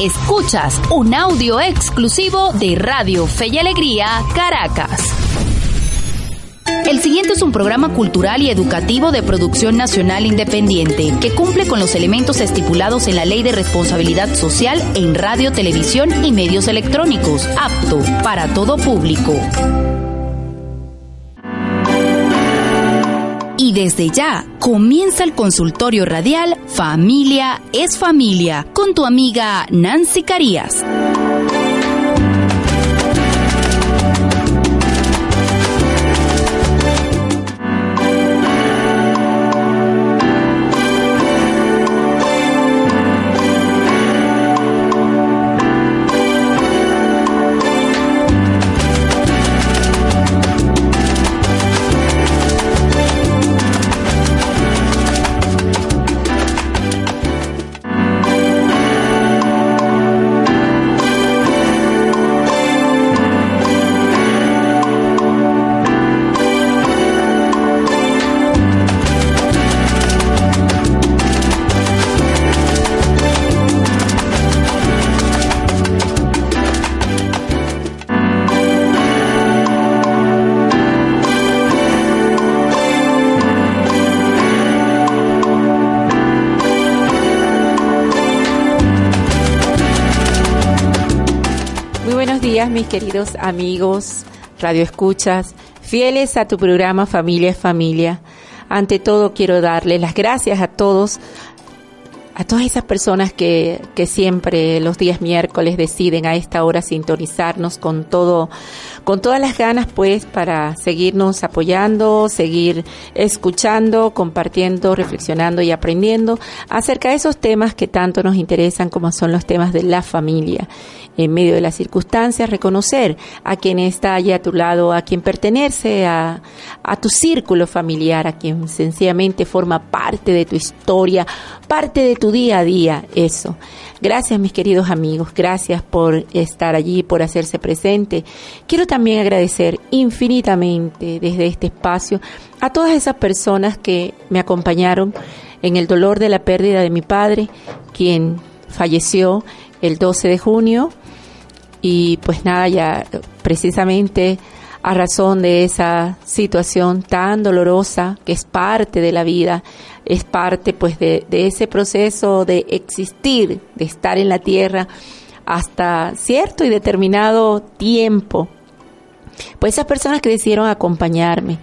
Escuchas un audio exclusivo de Radio Fe y Alegría, Caracas. El siguiente es un programa cultural y educativo de producción nacional independiente que cumple con los elementos estipulados en la Ley de Responsabilidad Social en radio, televisión y medios electrónicos, apto para todo público. Desde ya comienza el consultorio radial Familia es Familia con tu amiga Nancy Carías. Mis queridos amigos, radio escuchas, fieles a tu programa Familia es Familia. Ante todo quiero darle las gracias a todos, a todas esas personas que, que siempre los días miércoles deciden a esta hora sintonizarnos con todo, con todas las ganas pues para seguirnos apoyando, seguir escuchando, compartiendo, reflexionando y aprendiendo acerca de esos temas que tanto nos interesan como son los temas de la familia en medio de las circunstancias, reconocer a quien está allí a tu lado, a quien pertenece a, a tu círculo familiar, a quien sencillamente forma parte de tu historia, parte de tu día a día, eso. Gracias mis queridos amigos, gracias por estar allí, por hacerse presente. Quiero también agradecer infinitamente desde este espacio a todas esas personas que me acompañaron en el dolor de la pérdida de mi padre, quien falleció el 12 de junio y pues nada, ya precisamente a razón de esa situación tan dolorosa que es parte de la vida, es parte pues de, ese proceso de existir, de estar en la tierra hasta cierto y determinado tiempo. Pues esas personas que decidieron acompañarme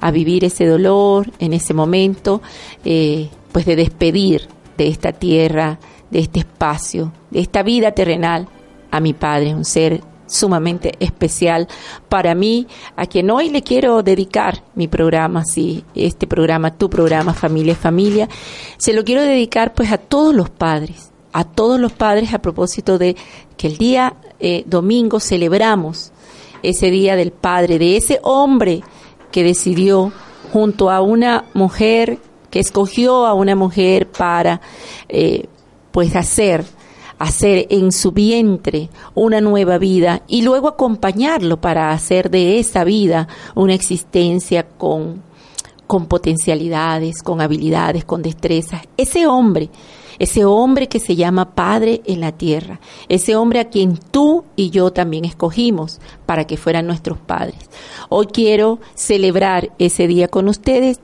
a vivir ese dolor en ese momento, eh, pues de despedir de esta tierra, de este espacio, de esta vida terrenal, a mi padre, un ser sumamente especial para mí, a quien hoy le quiero dedicar mi programa, sí, este programa, tu programa, Familia Familia, se lo quiero dedicar pues a todos los padres, a todos los padres a propósito de que el día eh, domingo celebramos ese día del padre, de ese hombre que decidió junto a una mujer, que escogió a una mujer para eh, pues hacer hacer en su vientre una nueva vida y luego acompañarlo para hacer de esa vida una existencia con, con potencialidades, con habilidades, con destrezas. Ese hombre, ese hombre que se llama Padre en la tierra, ese hombre a quien tú y yo también escogimos para que fueran nuestros padres. Hoy quiero celebrar ese día con ustedes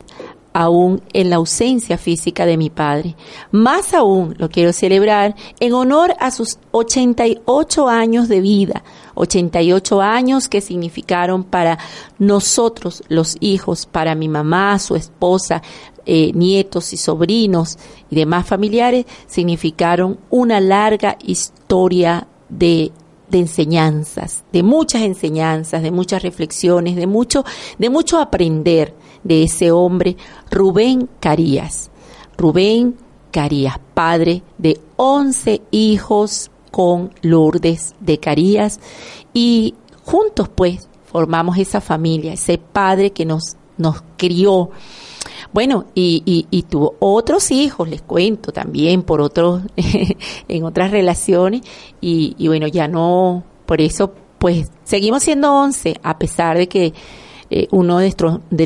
aún en la ausencia física de mi padre. Más aún lo quiero celebrar en honor a sus 88 años de vida, 88 años que significaron para nosotros los hijos, para mi mamá, su esposa, eh, nietos y sobrinos y demás familiares, significaron una larga historia de de enseñanzas, de muchas enseñanzas, de muchas reflexiones, de mucho, de mucho aprender de ese hombre, Rubén Carías. Rubén Carías, padre de 11 hijos con Lourdes de Carías y juntos pues formamos esa familia, ese padre que nos, nos crió. Bueno, y, y, tuvo otros hijos, les cuento también, por otros, en otras relaciones, y, bueno, ya no, por eso pues seguimos siendo 11, a pesar de que eh, uno de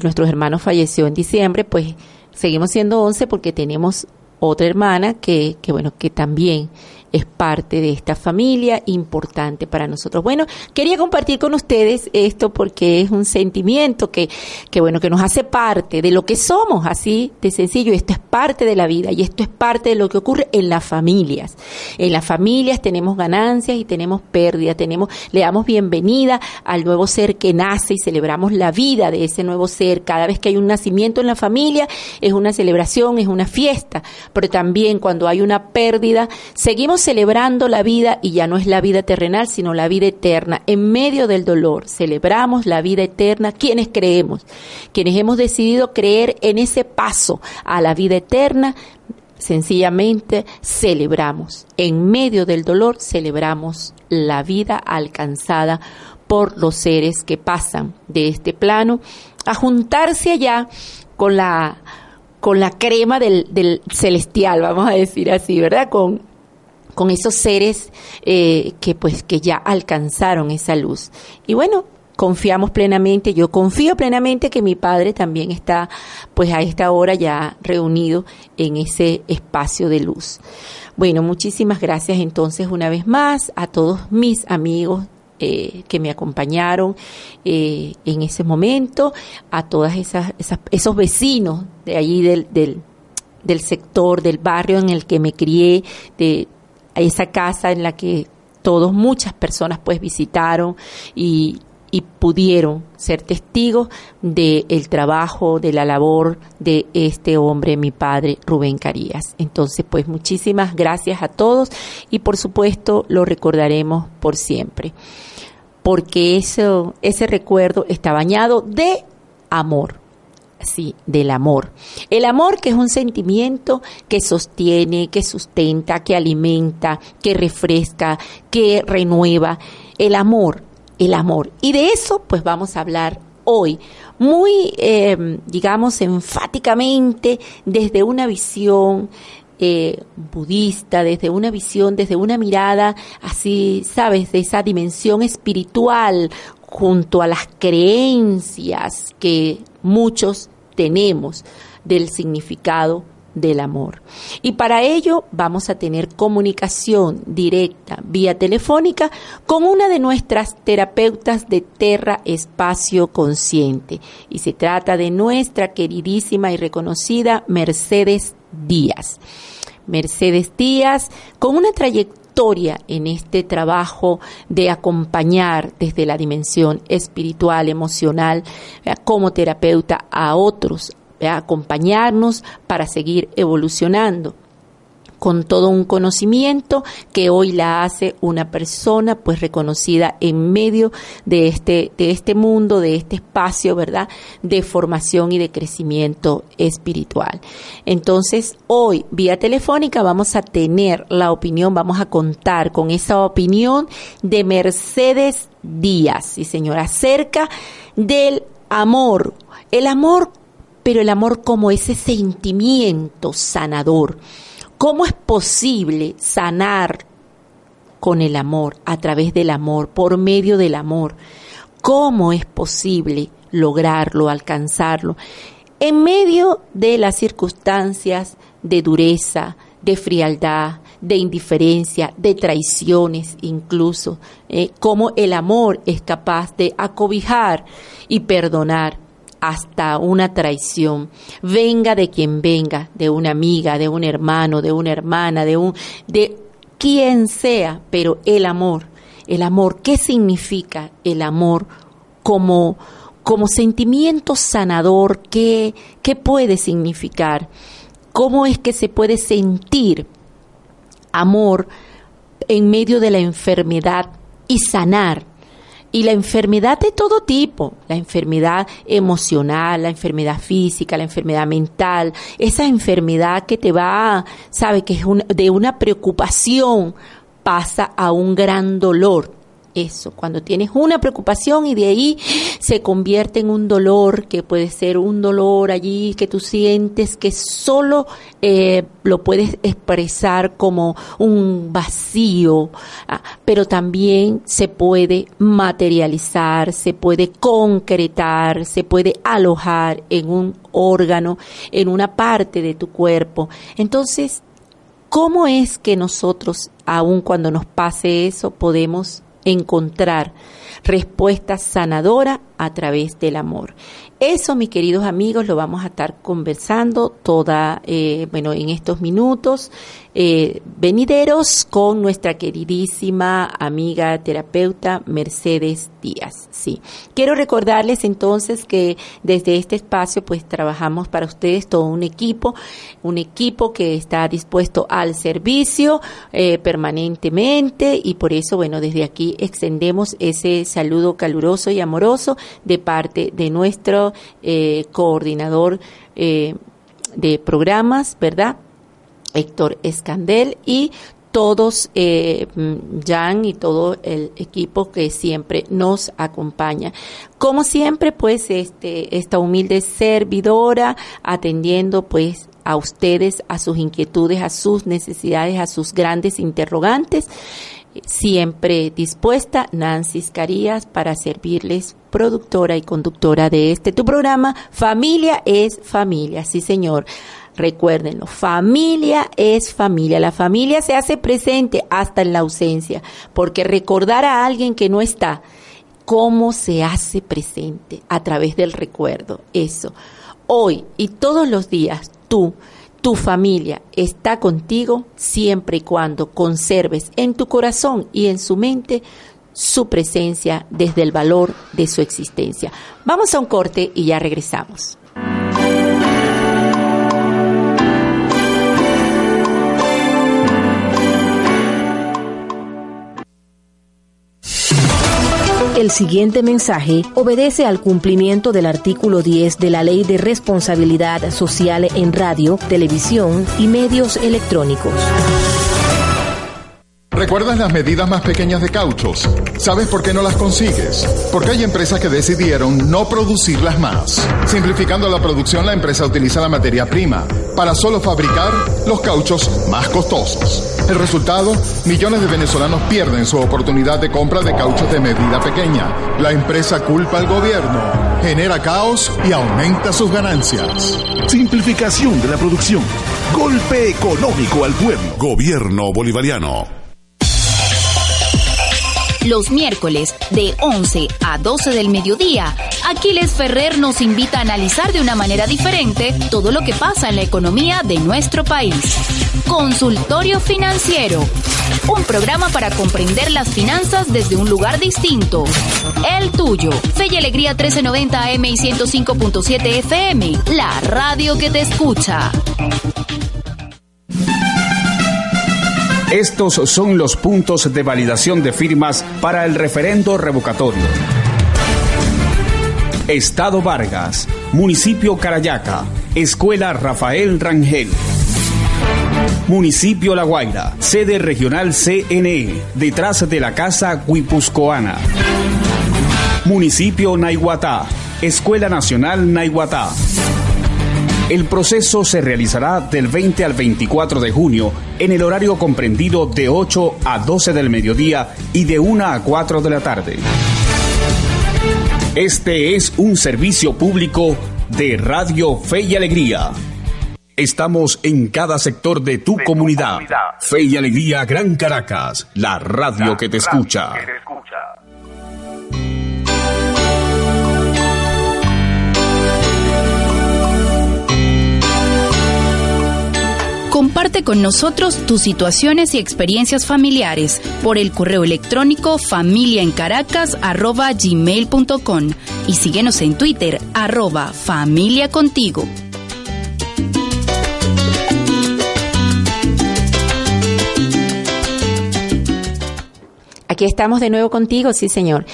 nuestros, hermanos falleció en diciembre, pues seguimos siendo 11 porque tenemos otra hermana que, que bueno, que también es parte de esta familia importante para nosotros. Bueno, quería compartir con ustedes esto porque es un sentimiento que, que bueno, que nos hace parte de lo que somos, así de sencillo. Esto es parte de la vida y esto es parte de lo que ocurre en las familias. En las familias tenemos ganancias y tenemos pérdidas, tenemos, le damos bienvenida al nuevo ser que nace y celebramos la vida de ese nuevo ser. Cada vez que hay un nacimiento en la familia es una celebración, es una fiesta, pero también cuando hay una pérdida, seguimos celebrando la vida y ya no es la vida terrenal, sino la vida eterna. En medio del dolor celebramos la vida eterna quienes creemos, quienes hemos decidido creer en ese paso a la vida eterna, sencillamente celebramos. En medio del dolor celebramos la vida alcanzada por los seres que pasan de este plano a juntarse allá con la con la crema del, del celestial, vamos a decir así, ¿verdad? Con, con esos seres eh, que pues que ya alcanzaron esa luz. Y bueno, confiamos plenamente, yo confío plenamente que mi padre también está pues a esta hora ya reunido en ese espacio de luz. Bueno, muchísimas gracias entonces una vez más a todos mis amigos eh, que me acompañaron eh, en ese momento, a todas esas, esos vecinos de allí del, del, del sector, del barrio en el que me crié, de esa casa en la que todos, muchas personas pues visitaron y, y pudieron ser testigos del el trabajo, de la labor de este hombre, mi padre Rubén Carías. Entonces, pues muchísimas gracias a todos y por supuesto lo recordaremos por siempre, porque eso, ese recuerdo está bañado de amor sí, del amor. El amor que es un sentimiento que sostiene, que sustenta, que alimenta, que refresca, que renueva. El amor, el amor. Y de eso pues vamos a hablar hoy, muy, eh, digamos, enfáticamente desde una visión eh, budista, desde una visión, desde una mirada así, sabes, de esa dimensión espiritual junto a las creencias que muchos tenemos del significado del amor. Y para ello vamos a tener comunicación directa vía telefónica con una de nuestras terapeutas de Terra Espacio Consciente. Y se trata de nuestra queridísima y reconocida Mercedes Díaz. Mercedes Díaz, con una trayectoria en este trabajo de acompañar desde la dimensión espiritual, emocional, como terapeuta a otros, acompañarnos para seguir evolucionando con todo un conocimiento que hoy la hace una persona pues reconocida en medio de este de este mundo, de este espacio, ¿verdad? de formación y de crecimiento espiritual. Entonces, hoy vía telefónica vamos a tener la opinión, vamos a contar con esa opinión de Mercedes Díaz, sí señora, acerca del amor, el amor pero el amor como ese sentimiento sanador ¿Cómo es posible sanar con el amor, a través del amor, por medio del amor? ¿Cómo es posible lograrlo, alcanzarlo? En medio de las circunstancias de dureza, de frialdad, de indiferencia, de traiciones incluso, eh, cómo el amor es capaz de acobijar y perdonar hasta una traición, venga de quien venga, de una amiga, de un hermano, de una hermana, de un de quien sea, pero el amor, el amor, ¿qué significa el amor como como sentimiento sanador? ¿Qué qué puede significar? ¿Cómo es que se puede sentir amor en medio de la enfermedad y sanar y la enfermedad de todo tipo, la enfermedad emocional, la enfermedad física, la enfermedad mental, esa enfermedad que te va, sabe, que es de una preocupación pasa a un gran dolor eso, cuando tienes una preocupación y de ahí se convierte en un dolor, que puede ser un dolor allí que tú sientes que solo eh, lo puedes expresar como un vacío, ah, pero también se puede materializar, se puede concretar, se puede alojar en un órgano, en una parte de tu cuerpo. Entonces, ¿Cómo es que nosotros, aun cuando nos pase eso, podemos encontrar respuesta sanadora a través del amor? Eso, mis queridos amigos, lo vamos a estar conversando toda, eh, bueno, en estos minutos eh, venideros con nuestra queridísima amiga terapeuta Mercedes Díaz. Sí, quiero recordarles entonces que desde este espacio, pues trabajamos para ustedes todo un equipo, un equipo que está dispuesto al servicio eh, permanentemente y por eso, bueno, desde aquí extendemos ese saludo caluroso y amoroso de parte de nuestro eh, coordinador eh, de programas, ¿verdad? Héctor Escandel y todos, eh, Jan y todo el equipo que siempre nos acompaña. Como siempre, pues, este, esta humilde servidora atendiendo, pues, a ustedes, a sus inquietudes, a sus necesidades, a sus grandes interrogantes siempre dispuesta, Nancy Carías, para servirles productora y conductora de este tu programa. Familia es familia, sí señor. Recuérdenlo, familia es familia. La familia se hace presente hasta en la ausencia, porque recordar a alguien que no está, ¿cómo se hace presente? A través del recuerdo. Eso. Hoy y todos los días, tú tu familia está contigo siempre y cuando conserves en tu corazón y en su mente su presencia desde el valor de su existencia. Vamos a un corte y ya regresamos. El siguiente mensaje obedece al cumplimiento del artículo 10 de la Ley de Responsabilidad Social en Radio, Televisión y Medios Electrónicos. ¿Recuerdas las medidas más pequeñas de cauchos? ¿Sabes por qué no las consigues? Porque hay empresas que decidieron no producirlas más. Simplificando la producción, la empresa utiliza la materia prima para solo fabricar los cauchos más costosos. El resultado, millones de venezolanos pierden su oportunidad de compra de cauchos de medida pequeña. La empresa culpa al gobierno, genera caos y aumenta sus ganancias. Simplificación de la producción. Golpe económico al pueblo. Gobierno bolivariano los miércoles de 11 a 12 del mediodía. Aquiles Ferrer nos invita a analizar de una manera diferente todo lo que pasa en la economía de nuestro país. Consultorio Financiero. Un programa para comprender las finanzas desde un lugar distinto. El tuyo. Fe y Alegría 1390 AM y 105.7 FM. La radio que te escucha. Estos son los puntos de validación de firmas para el referendo revocatorio. Estado Vargas, Municipio Carayaca, Escuela Rafael Rangel. Municipio La Guaira, sede regional CNE, detrás de la Casa Guipuscoana. Municipio Naiguatá, Escuela Nacional Naiguatá. El proceso se realizará del 20 al 24 de junio en el horario comprendido de 8 a 12 del mediodía y de 1 a 4 de la tarde. Este es un servicio público de Radio Fe y Alegría. Estamos en cada sector de tu, comunidad. Fe y Alegría Gran Caracas, la radio que te escucha. Comparte con nosotros tus situaciones y experiencias familiares por el correo electrónico familiaencaracas.gmail.com y síguenos en Twitter arroba familia contigo. Aquí estamos de nuevo contigo, sí señor.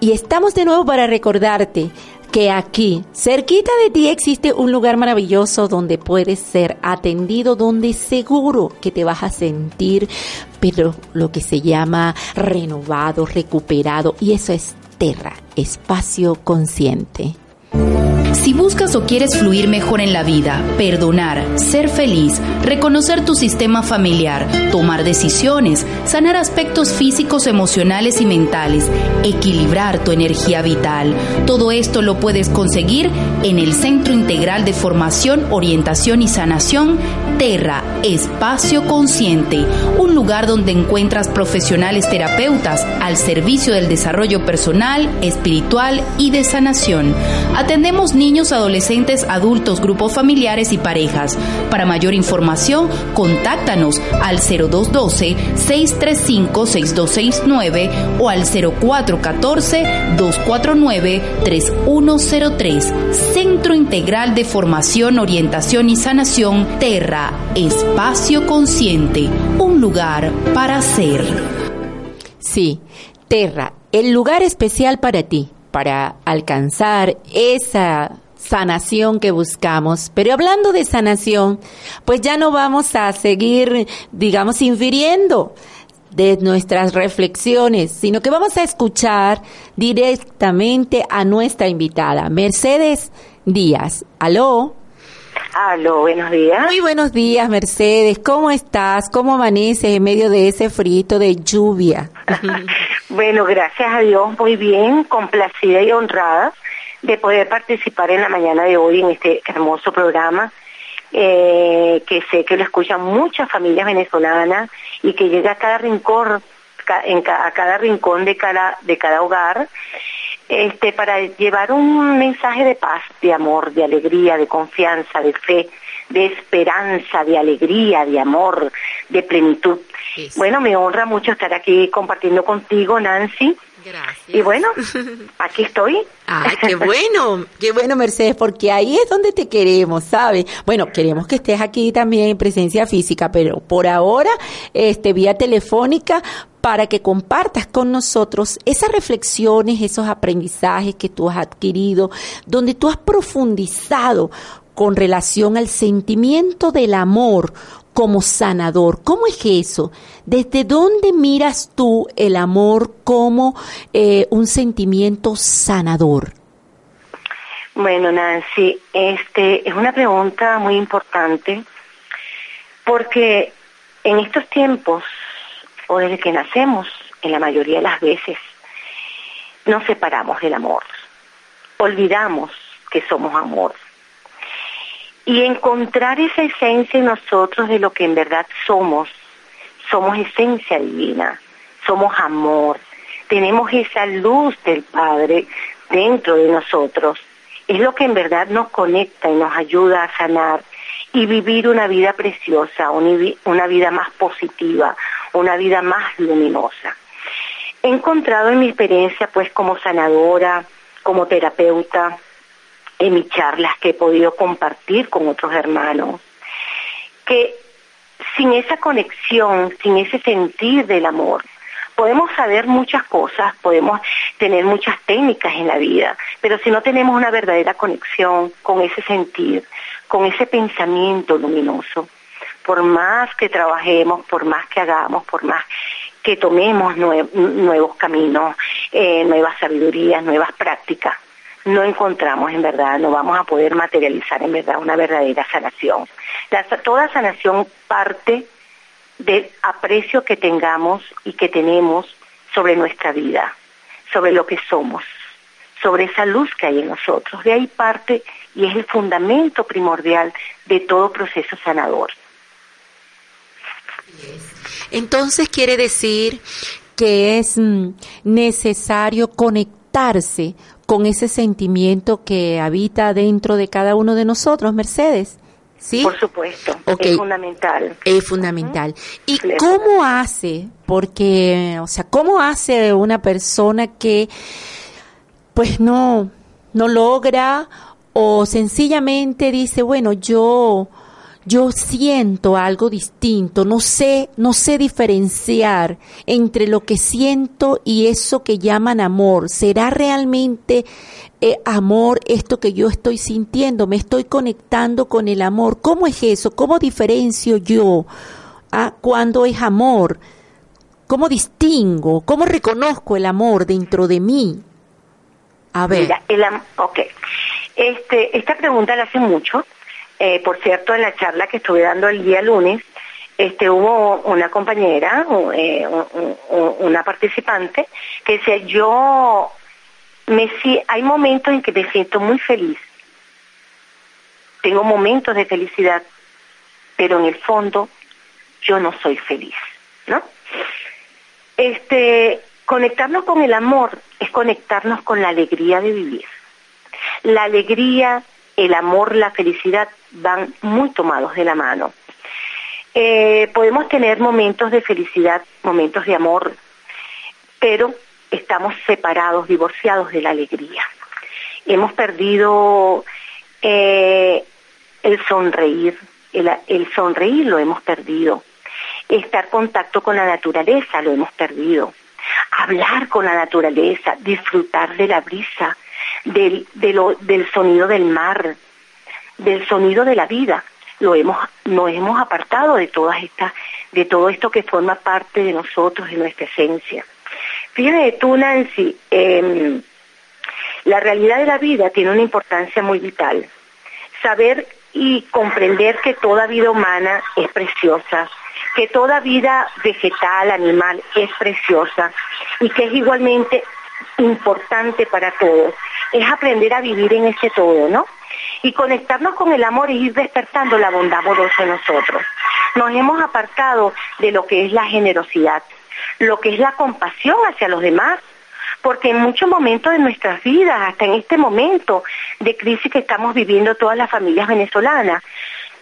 Y estamos de nuevo para recordarte que aquí, cerquita de ti, existe un lugar maravilloso donde puedes ser atendido, donde seguro que te vas a sentir, pero lo que se llama renovado, recuperado, y eso es Terra, espacio consciente. Si buscas o quieres fluir mejor en la vida, perdonar, ser feliz, reconocer tu sistema familiar, tomar decisiones, sanar aspectos físicos, emocionales y mentales, equilibrar tu energía vital. Todo esto lo puedes conseguir en el Centro Integral de Formación, Orientación y Sanación Terra, Espacio Consciente, un lugar donde encuentras profesionales terapeutas al servicio del desarrollo personal, espiritual y de sanación. Atendemos niños, adolescentes, adultos, grupos familiares y parejas. Para mayor información, contáctanos al 0212-635-6269 o al 0414-249-3103. Centro Integral de Formación, Orientación y Sanación Terra, Espacio Consciente, un lugar para ser. Sí, Terra, el lugar especial para ti, para alcanzar esa sanación que buscamos. Pero hablando de sanación, pues ya no vamos a seguir, digamos, infiriendo de nuestras reflexiones, sino que vamos a escuchar directamente a nuestra invitada, Mercedes Díaz. Aló. Aló, buenos días. Muy buenos días, Mercedes. ¿Cómo estás? ¿Cómo amaneces en medio de ese frito de lluvia? bueno, gracias a Dios, muy bien, complacida y honrada de poder participar en la mañana de hoy en este hermoso programa, eh, que sé que lo escuchan muchas familias venezolanas y que llega a cada rincón, a cada rincón de cada, de cada hogar, este, para llevar un mensaje de paz, de amor, de alegría, de confianza, de fe, de esperanza, de alegría, de amor, de plenitud. Bueno, me honra mucho estar aquí compartiendo contigo, Nancy, Gracias. Y bueno, aquí estoy. Ay, qué bueno, qué bueno, Mercedes, porque ahí es donde te queremos, ¿sabes? Bueno, queremos que estés aquí también en presencia física, pero por ahora, este, vía telefónica, para que compartas con nosotros esas reflexiones, esos aprendizajes que tú has adquirido, donde tú has profundizado con relación al sentimiento del amor como sanador. ¿Cómo es eso? ¿Desde dónde miras tú el amor como eh, un sentimiento sanador? Bueno, Nancy, este es una pregunta muy importante porque en estos tiempos o desde que nacemos, en la mayoría de las veces, nos separamos del amor. Olvidamos que somos amor y encontrar esa esencia en nosotros de lo que en verdad somos. Somos esencia divina, somos amor, tenemos esa luz del Padre dentro de nosotros. Es lo que en verdad nos conecta y nos ayuda a sanar y vivir una vida preciosa, una vida más positiva, una vida más luminosa. He encontrado en mi experiencia pues como sanadora, como terapeuta, en mis charlas que he podido compartir con otros hermanos, que sin esa conexión, sin ese sentir del amor, podemos saber muchas cosas, podemos tener muchas técnicas en la vida, pero si no tenemos una verdadera conexión con ese sentir, con ese pensamiento luminoso, por más que trabajemos, por más que hagamos, por más que tomemos nuevos caminos, eh, nuevas sabidurías, nuevas prácticas, no encontramos en verdad, no vamos a poder materializar en verdad una verdadera sanación. toda sanación parte del aprecio que tengamos y que tenemos sobre nuestra vida, sobre lo que somos, sobre esa luz que hay en nosotros. De ahí parte y es el fundamento primordial de todo proceso sanador. Entonces quiere decir que es mm, necesario conectarse con ese sentimiento que habita dentro de cada uno de nosotros, Mercedes. ¿Sí? Por supuesto, es fundamental. Es fundamental. ¿Y cómo hace? Porque, o sea, ¿cómo hace una persona que pues no, no logra o sencillamente dice, bueno, yo yo siento algo distinto, no sé, no sé diferenciar entre lo que siento y eso que llaman amor. ¿Será realmente eh, amor esto que yo estoy sintiendo? ¿Me estoy conectando con el amor? ¿Cómo es eso? ¿Cómo diferencio yo ah, cuando es amor? ¿Cómo distingo? ¿Cómo reconozco el amor dentro de mí? A ver. Mira, el, ok. Este, esta pregunta la hace mucho eh, por cierto, en la charla que estuve dando el día lunes, este, hubo una compañera, eh, una participante, que decía, yo me, hay momentos en que me siento muy feliz, tengo momentos de felicidad, pero en el fondo yo no soy feliz, ¿no? Este, conectarnos con el amor es conectarnos con la alegría de vivir. La alegría, el amor, la felicidad van muy tomados de la mano. Eh, podemos tener momentos de felicidad, momentos de amor, pero estamos separados, divorciados de la alegría. Hemos perdido eh, el sonreír, el, el sonreír lo hemos perdido. Estar en contacto con la naturaleza lo hemos perdido. Hablar con la naturaleza, disfrutar de la brisa, del, del sonido del mar, del sonido de la vida. Lo hemos, nos hemos apartado de todas estas, de todo esto que forma parte de nosotros, de nuestra esencia. Fíjate tú, Nancy, em, la realidad de la vida tiene una importancia muy vital. Saber y comprender que toda vida humana es preciosa, que toda vida vegetal, animal es preciosa y que es igualmente importante para todos. Es aprender a vivir en ese todo, ¿no? Y conectarnos con el amor y ir despertando la bondad amorosa en nosotros. Nos hemos apartado de lo que es la generosidad, lo que es la compasión hacia los demás, porque en muchos momentos de nuestras vidas, hasta en este momento de crisis que estamos viviendo todas las familias venezolanas,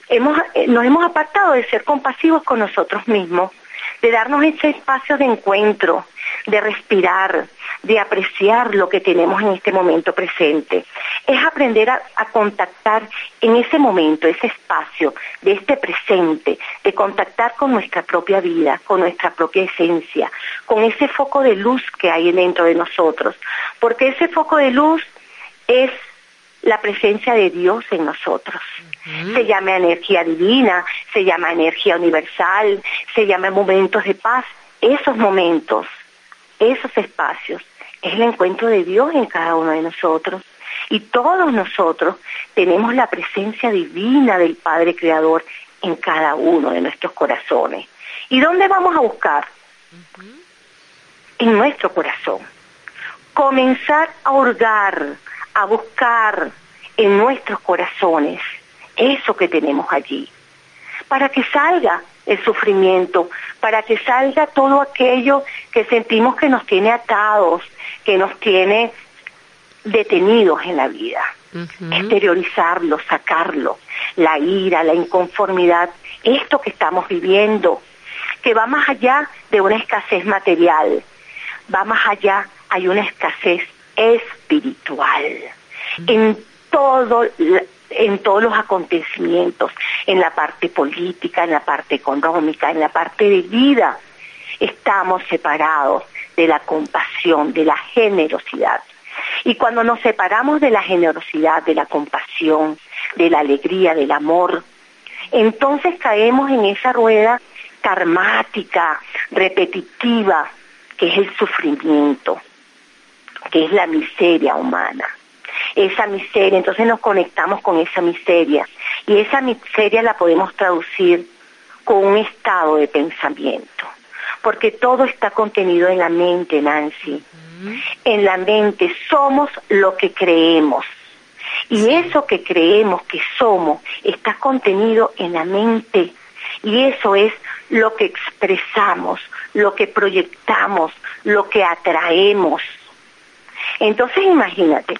hemos, eh, nos hemos apartado de ser compasivos con nosotros mismos, de darnos ese espacio de encuentro, de respirar, de apreciar lo que tenemos en este momento presente. Es aprender a, contactar en ese momento, ese espacio de este presente, de contactar con nuestra propia vida, con nuestra propia esencia, con ese foco de luz que hay dentro de nosotros. Porque ese foco de luz es la presencia de Dios en nosotros. Se llama energía divina, se llama energía universal, se llama momentos de paz. Esos momentos, esos espacios, es el encuentro de Dios en cada uno de nosotros. Y todos nosotros tenemos la presencia divina del Padre Creador en cada uno de nuestros corazones. ¿Y dónde vamos a buscar? En nuestro corazón. Comenzar a hurgar, a buscar en nuestros corazones eso que tenemos allí, para que salga el sufrimiento, para que salga todo aquello que sentimos que nos tiene atados, que nos tiene detenidos en la vida. Exteriorizarlo, sacarlo, la ira, la inconformidad, esto que estamos viviendo, que va más allá de una escasez material, va más allá, hay una escasez espiritual. En todo en todos los acontecimientos, en la parte política, en la parte económica, en la parte de vida. Estamos separados de la compasión, de la generosidad. Y cuando nos separamos de la generosidad, de la compasión, de la alegría, del amor, entonces caemos en esa rueda karmática, repetitiva, que es el sufrimiento, que es la miseria humana esa miseria, entonces nos conectamos con esa miseria y esa miseria la podemos traducir con un estado de pensamiento, porque todo está contenido en la mente, Nancy. En la mente somos lo que creemos. Y eso que creemos que somos está contenido en la mente. Y eso es lo que expresamos, lo que proyectamos, lo que atraemos. Entonces imagínate,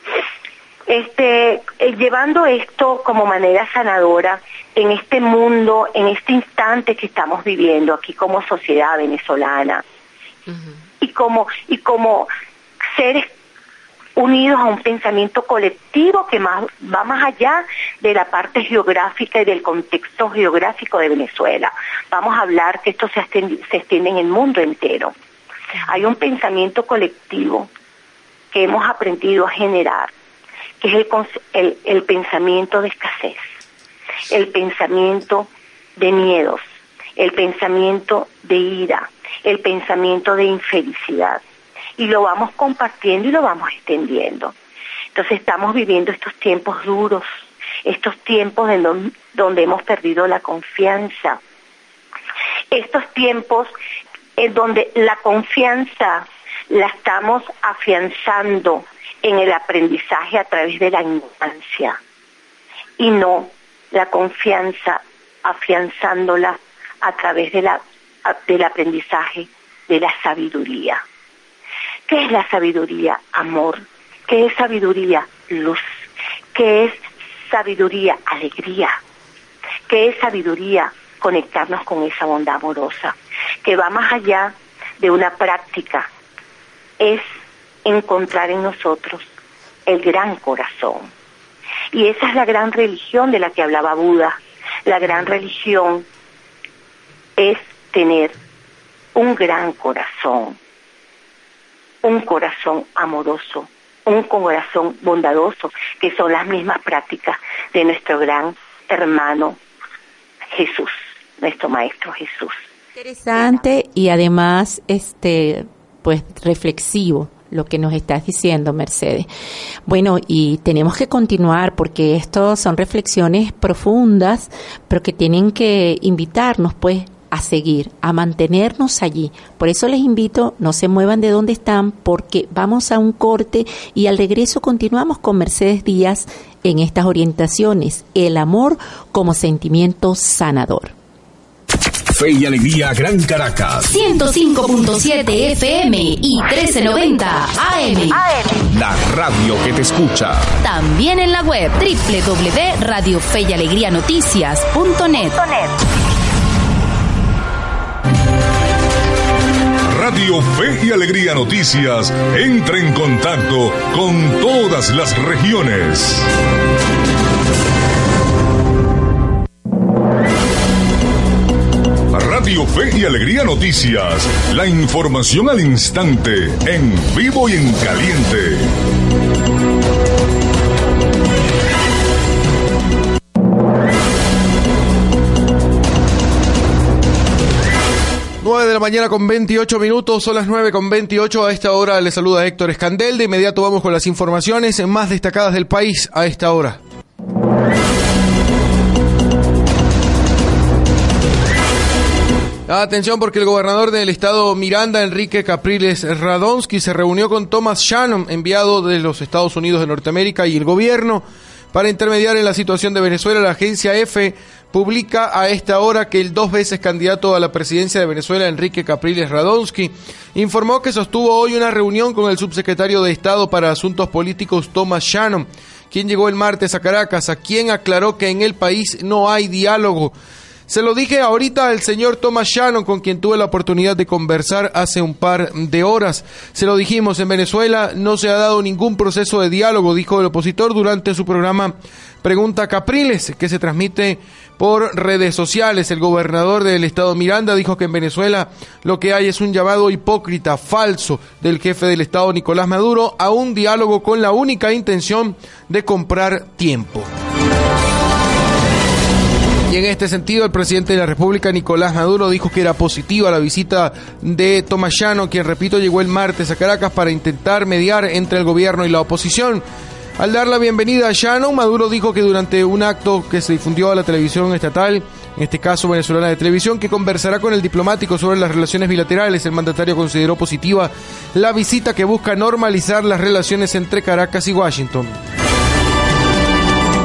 este, eh, llevando esto como manera sanadora en este mundo, en este instante que estamos viviendo aquí como sociedad venezolana y como y como seres unidos a un pensamiento colectivo que más, va más allá de la parte geográfica y del contexto geográfico de Venezuela. Vamos a hablar que esto se se extiende en el mundo entero. Hay un pensamiento colectivo que hemos aprendido a generar que es el, pensamiento de escasez, el pensamiento de miedos, el pensamiento de ira, el pensamiento de infelicidad. Y lo vamos compartiendo y lo vamos extendiendo. Entonces estamos viviendo estos tiempos duros, estos tiempos en donde hemos perdido la confianza, Estos tiempos en donde la confianza la estamos afianzando en el aprendizaje a través de la infancia y no la confianza afianzándola a través de la, del aprendizaje de la sabiduría. ¿Qué es la sabiduría? Amor. ¿Qué es sabiduría? Luz. ¿Qué es sabiduría? Alegría. ¿Qué es sabiduría? Conectarnos con esa bondad amorosa, que va más allá de una práctica. Es encontrar en nosotros el gran corazón. Y esa es la gran religión de la que hablaba Buda. La gran religión es tener un gran corazón, un corazón amoroso, un corazón bondadoso, que son las mismas prácticas de nuestro gran hermano Jesús, nuestro maestro Jesús. Interesante y además este pues reflexivo lo que nos estás diciendo, Mercedes. Bueno, y tenemos que continuar porque esto son reflexiones profundas, pero que tienen que invitarnos, pues, a seguir, a mantenernos allí. Por eso les invito, no se muevan de donde están, porque vamos a un corte y al regreso continuamos con Mercedes Díaz en estas orientaciones, el amor como sentimiento sanador. Fe y Alegría Gran Caracas. 105.7 FM y 1390 AM. La radio que te escucha. También en la web www.radiofeyalegrianoticias.net. Radio Fe y Alegría Noticias entra en contacto con todas las regiones. Fe y Alegría Noticias. La información al instante, en vivo y en caliente. de la mañana con 28 minutos, son las 9 con 28. A esta hora le saluda Héctor Escandel. De inmediato vamos con las informaciones más destacadas del país a esta hora. Atención porque el gobernador del estado Miranda, Enrique Capriles Radonsky, se reunió con Thomas Shannon, enviado de los Estados Unidos de Norteamérica y el gobierno para intermediar en la situación de Venezuela. La agencia EFE publica a esta hora que el dos veces candidato a la presidencia de Venezuela, Enrique Capriles Radonsky, informó que sostuvo hoy una reunión con el subsecretario de Estado para Asuntos Políticos, Thomas Shannon, quien llegó el martes a Caracas, a quien aclaró que en el país no hay diálogo se lo dije ahorita al señor Thomas Shannon, con quien tuve la oportunidad de conversar hace un par de horas. Se lo dijimos, en Venezuela no se ha dado ningún proceso de diálogo, dijo el opositor durante su programa Pregunta Capriles, que se transmite por redes sociales. El gobernador del estado Miranda dijo que en Venezuela lo que hay es un llamado hipócrita, falso, del jefe del estado Nicolás Maduro a un diálogo con la única intención de comprar tiempo. En este sentido, el presidente de la República, Nicolás Maduro, dijo que era positiva la visita de Tomás Llano, quien, repito, llegó el martes a Caracas para intentar mediar entre el gobierno y la oposición. Al dar la bienvenida a Llano, Maduro dijo que durante un acto que se difundió a la televisión estatal, en este caso venezolana de televisión, que conversará con el diplomático sobre las relaciones bilaterales, el mandatario consideró positiva la visita que busca normalizar las relaciones entre Caracas y Washington.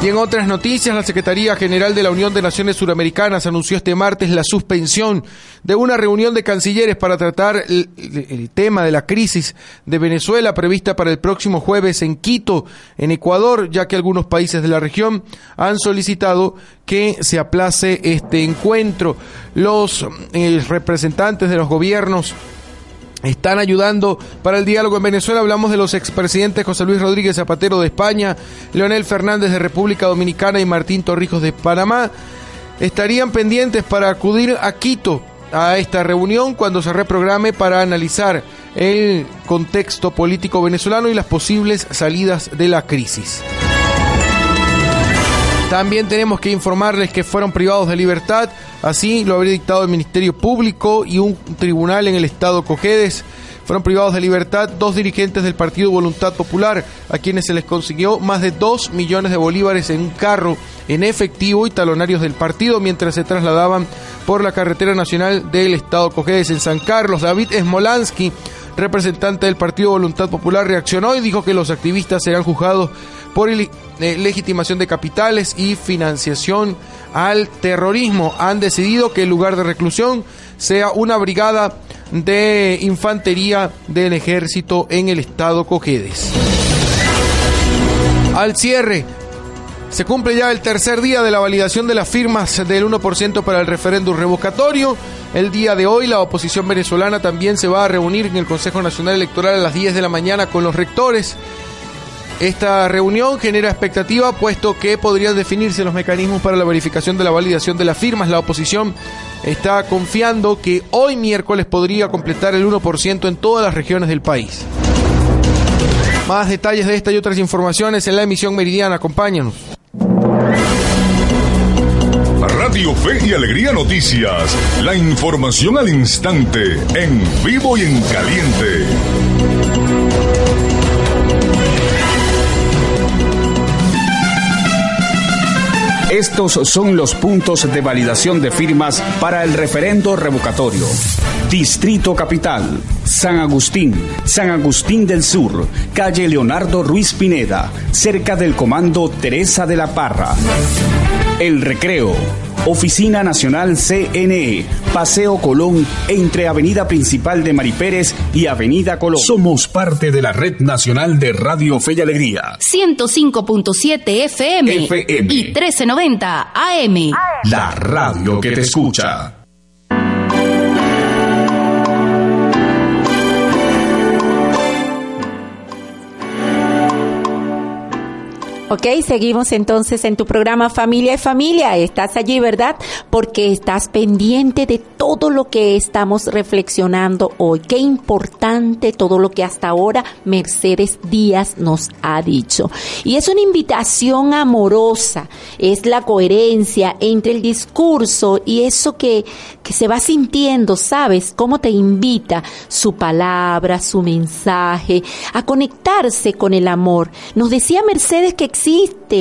Y en otras noticias, la Secretaría General de la Unión de Naciones Suramericanas anunció este martes la suspensión de una reunión de cancilleres para tratar el, tema de la crisis de Venezuela prevista para el próximo jueves en Quito, en Ecuador, ya que algunos países de la región han solicitado que se aplace este encuentro. Los eh, representantes de los gobiernos están ayudando para el diálogo en Venezuela. Hablamos de los expresidentes José Luis Rodríguez Zapatero de España, Leonel Fernández de República Dominicana y Martín Torrijos de Panamá. Estarían pendientes para acudir a Quito a esta reunión cuando se reprograme para analizar el contexto político venezolano y las posibles salidas de la crisis. También tenemos que informarles que fueron privados de libertad, así lo habría dictado el Ministerio Público y un tribunal en el estado Cojedes fueron privados de libertad dos dirigentes del Partido Voluntad Popular, a quienes se les consiguió más de 2 millones de bolívares en un carro en efectivo y talonarios del partido mientras se trasladaban por la carretera nacional del Estado Cojedes en San Carlos. David Smolansky, representante del Partido Voluntad Popular, reaccionó y dijo que los activistas serán juzgados por eh, legitimación de capitales y financiación al terrorismo. Han decidido que el lugar de reclusión sea una brigada de infantería del ejército en el estado Cojedes. Al cierre, se cumple ya el tercer día de la validación de las firmas del 1% para el referéndum revocatorio. El día de hoy la oposición venezolana también se va a reunir en el Consejo Nacional Electoral a las 10 de la mañana con los rectores. Esta reunión genera expectativa puesto que podrían definirse los mecanismos para la verificación de la validación de las firmas. La oposición está confiando que hoy miércoles podría completar el 1% en todas las regiones del país. Más detalles de esta y otras informaciones en la emisión meridiana. Acompáñanos. Radio Fe y Alegría Noticias. La información al instante, en vivo y en caliente. Estos son los puntos de validación de firmas para el referendo revocatorio. Distrito Capital, San Agustín, San Agustín del Sur, calle Leonardo Ruiz Pineda, cerca del Comando Teresa de la Parra. El Recreo, Oficina Nacional CNE, Paseo Colón, entre Avenida Principal de Maripérez y Avenida Colón. Somos parte de la Red Nacional de Radio Fe y Alegría. 105.7 FM, FM y 1390 AM. La radio que te escucha. Ok, seguimos entonces en tu programa Familia y Familia. Estás allí, ¿verdad? Porque estás pendiente de todo lo que estamos reflexionando hoy. Qué importante todo lo que hasta ahora Mercedes Díaz nos ha dicho. Y es una invitación amorosa, es la coherencia entre el discurso y eso que, que se va sintiendo, ¿sabes? Cómo te invita su palabra, su mensaje, a conectarse con el amor. Nos decía Mercedes que existe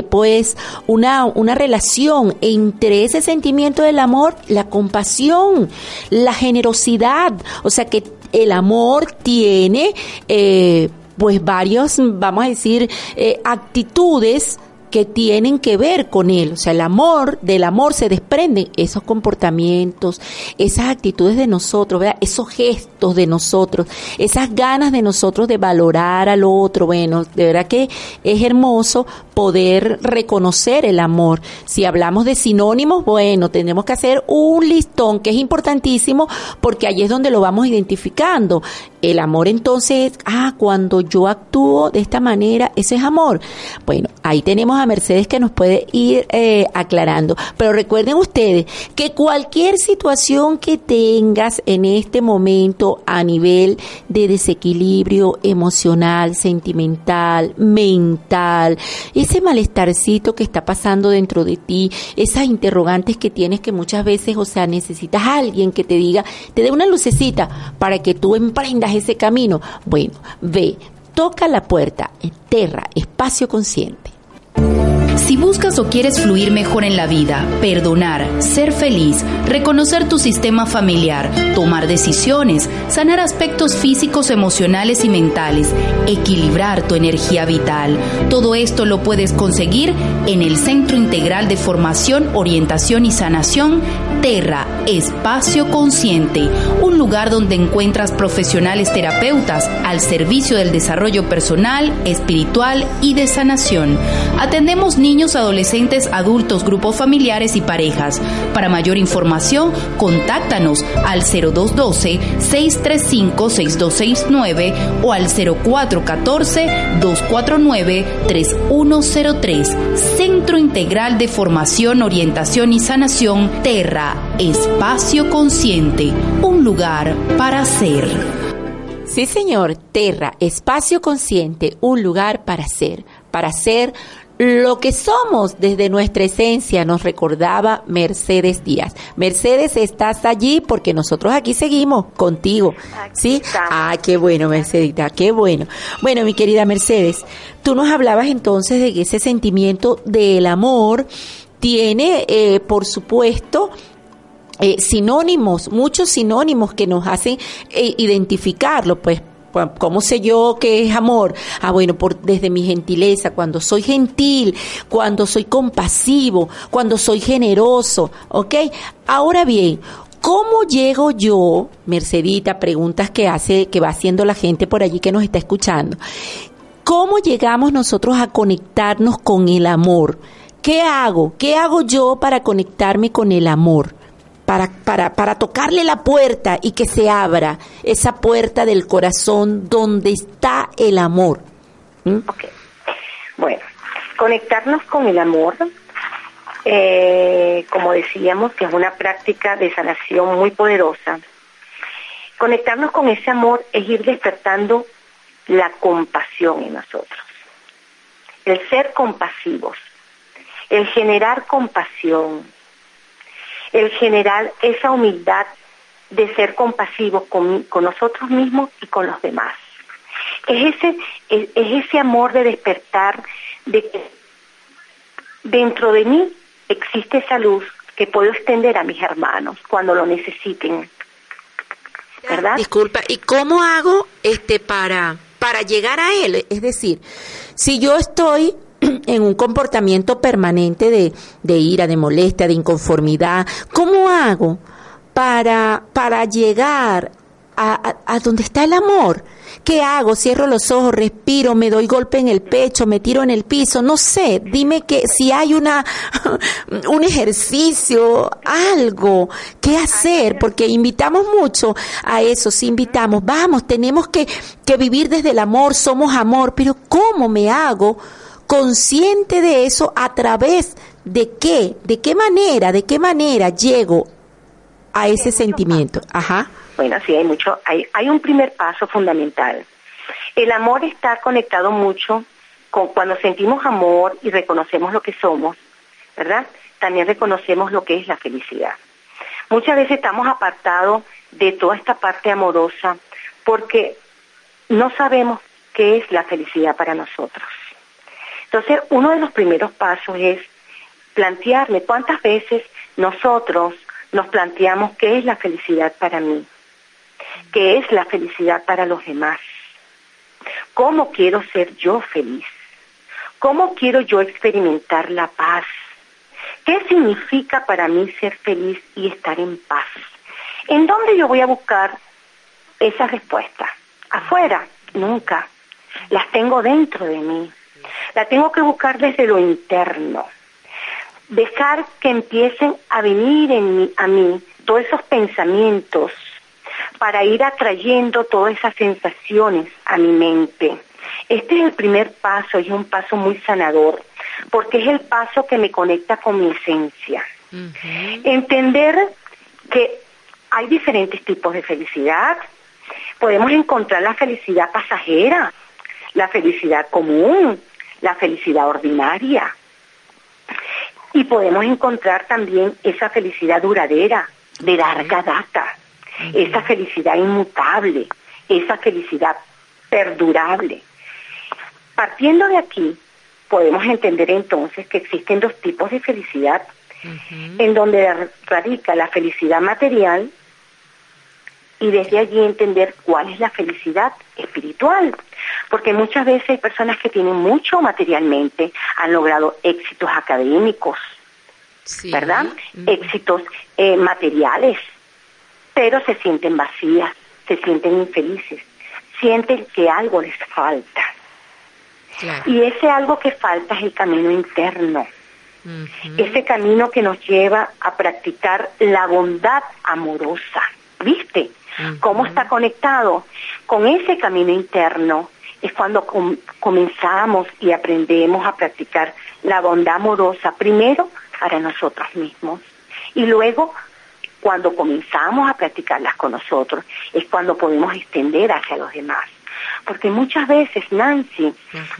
pues una, una relación entre ese sentimiento del amor, la compasión, la generosidad, o sea que el amor tiene eh, pues varios, vamos a decir, eh, actitudes que tienen que ver con él. O sea, el amor, del amor se desprenden esos comportamientos, esas actitudes de nosotros, esos gestos de nosotros, esas ganas de nosotros de valorar al otro. Bueno, de verdad que es hermoso poder reconocer el amor. Si hablamos de sinónimos, bueno, tenemos que hacer un listón que es importantísimo porque ahí es donde lo vamos identificando. El amor entonces, ah, cuando yo actúo de esta manera, ese es amor. Bueno, ahí tenemos a Mercedes que nos puede ir eh, aclarando. Pero recuerden ustedes que cualquier situación que tengas en este momento a nivel de desequilibrio emocional, sentimental, mental, ese malestarcito que está pasando dentro de ti, esas interrogantes que tienes que muchas veces, o sea, necesitas a alguien que te diga, te dé una lucecita para que tú emprendas ese camino? Bueno, ve, toca la puerta, enterra, espacio consciente. Si buscas o quieres fluir mejor en la vida, perdonar, ser feliz, reconocer tu sistema familiar, tomar decisiones, sanar aspectos físicos, emocionales y mentales, equilibrar tu energía vital, todo esto lo puedes conseguir en el Centro Integral de Formación, Orientación y Sanación Terra, Espacio Consciente, un lugar donde encuentras profesionales terapeutas al servicio del desarrollo personal, espiritual y de sanación. Atendemos niños, adolescentes, adultos, grupos familiares y parejas. Para mayor información, contáctanos al 0212-635-6269 o al 0414-249-3103. Centro Integral de Formación, Orientación y Sanación, Terra, Espacio Consciente, un lugar para ser. Sí, señor, Terra, espacio consciente, un lugar para ser, para ser lo que somos desde nuestra esencia, nos recordaba Mercedes Díaz. Mercedes, estás allí porque nosotros aquí seguimos contigo. ¿Sí? Ah, qué bueno, Mercedita, qué bueno. Bueno, mi querida Mercedes, tú nos hablabas entonces de que ese sentimiento del amor tiene, eh, por supuesto, eh, sinónimos, muchos sinónimos que nos hacen eh, identificarlo, pues ¿Cómo sé yo qué es amor? Ah, bueno, por, desde mi gentileza, cuando soy gentil, cuando soy compasivo, cuando soy generoso, ¿ok? Ahora bien, ¿cómo llego yo, Mercedita, preguntas que hace, que va haciendo la gente por allí que nos está escuchando? ¿Cómo llegamos nosotros a conectarnos con el amor? ¿Qué hago? ¿Qué hago yo para conectarme con el amor? Para, para, para tocarle la puerta y que se abra esa puerta del corazón donde está el amor. ¿Mm? Bueno, conectarnos con el amor, eh, como decíamos, que es una práctica de sanación muy poderosa. Conectarnos con ese amor es ir despertando la compasión en nosotros, el ser compasivos, el generar compasión, el generar esa humildad de ser compasivos con, nosotros mismos y con los demás. Es ese, es, ese amor de despertar de que dentro de mí existe esa luz que puedo extender a mis hermanos cuando lo necesiten. ¿Verdad? Disculpa, ¿y cómo hago este para para llegar a él? Es decir, si yo estoy en un comportamiento permanente de, de ira, de molestia, de inconformidad. ¿Cómo hago para, para llegar a, a, donde está el amor? ¿Qué hago? Cierro los ojos, respiro, me doy golpe en el pecho, me tiro en el piso, no sé, dime que si hay una un ejercicio, algo que hacer, porque invitamos mucho a eso, si invitamos, vamos, tenemos que, que vivir desde el amor, somos amor, pero ¿cómo me hago? Consciente de eso a través de qué, de qué manera, de qué manera llego a ese sentimiento. Ajá. Bueno, sí, hay mucho, hay, hay un primer paso fundamental. El amor está conectado mucho con cuando sentimos amor y reconocemos lo que somos, ¿verdad? También reconocemos lo que es la felicidad. Muchas veces estamos apartados de toda esta parte amorosa porque no sabemos qué es la felicidad para nosotros. Entonces, uno de los primeros pasos es plantearme cuántas veces nosotros nos planteamos qué es la felicidad para mí, qué es la felicidad para los demás, cómo quiero ser yo feliz, cómo quiero yo experimentar la paz, qué significa para mí ser feliz y estar en paz. ¿En dónde yo voy a buscar esa respuesta? ¿Afuera? Nunca. Las tengo dentro de mí. La tengo que buscar desde lo interno. Dejar que empiecen a venir en a mí todos esos pensamientos para ir atrayendo todas esas sensaciones a mi mente. Este es el primer paso y es un paso muy sanador, porque es el paso que me conecta con mi esencia. Entender que hay diferentes tipos de felicidad. Podemos encontrar la felicidad pasajera, la felicidad común, la felicidad ordinaria. Y podemos encontrar también esa felicidad duradera, de larga data, esa felicidad inmutable, esa felicidad perdurable. Partiendo de aquí, podemos entender entonces que existen dos tipos de felicidad, en donde radica la felicidad material y desde allí entender cuál es la felicidad espiritual. Porque muchas veces hay personas que tienen mucho materialmente, han logrado éxitos académicos, ¿verdad? Éxitos eh, materiales, pero se sienten vacías, se sienten infelices, sienten que algo les falta. Y ese algo que falta es el camino interno. Ese camino que nos lleva a practicar la bondad amorosa. ¿Viste? ¿Cómo está conectado? Con ese camino interno es cuando comenzamos y aprendemos a practicar la bondad amorosa, primero para nosotros mismos y luego cuando comenzamos a practicarlas con nosotros es cuando podemos extender hacia los demás. Porque muchas veces, Nancy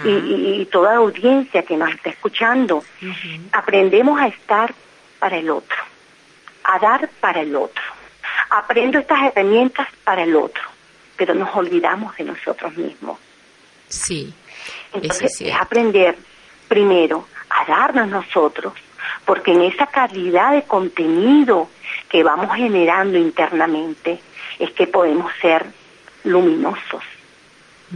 y, toda la audiencia que nos está escuchando, aprendemos a estar para el otro, a dar para el otro. Aprendo estas herramientas para el otro, pero nos olvidamos de nosotros mismos. Sí. Entonces, es aprender primero a darnos nosotros, porque en esa calidad de contenido que vamos generando internamente es que podemos ser luminosos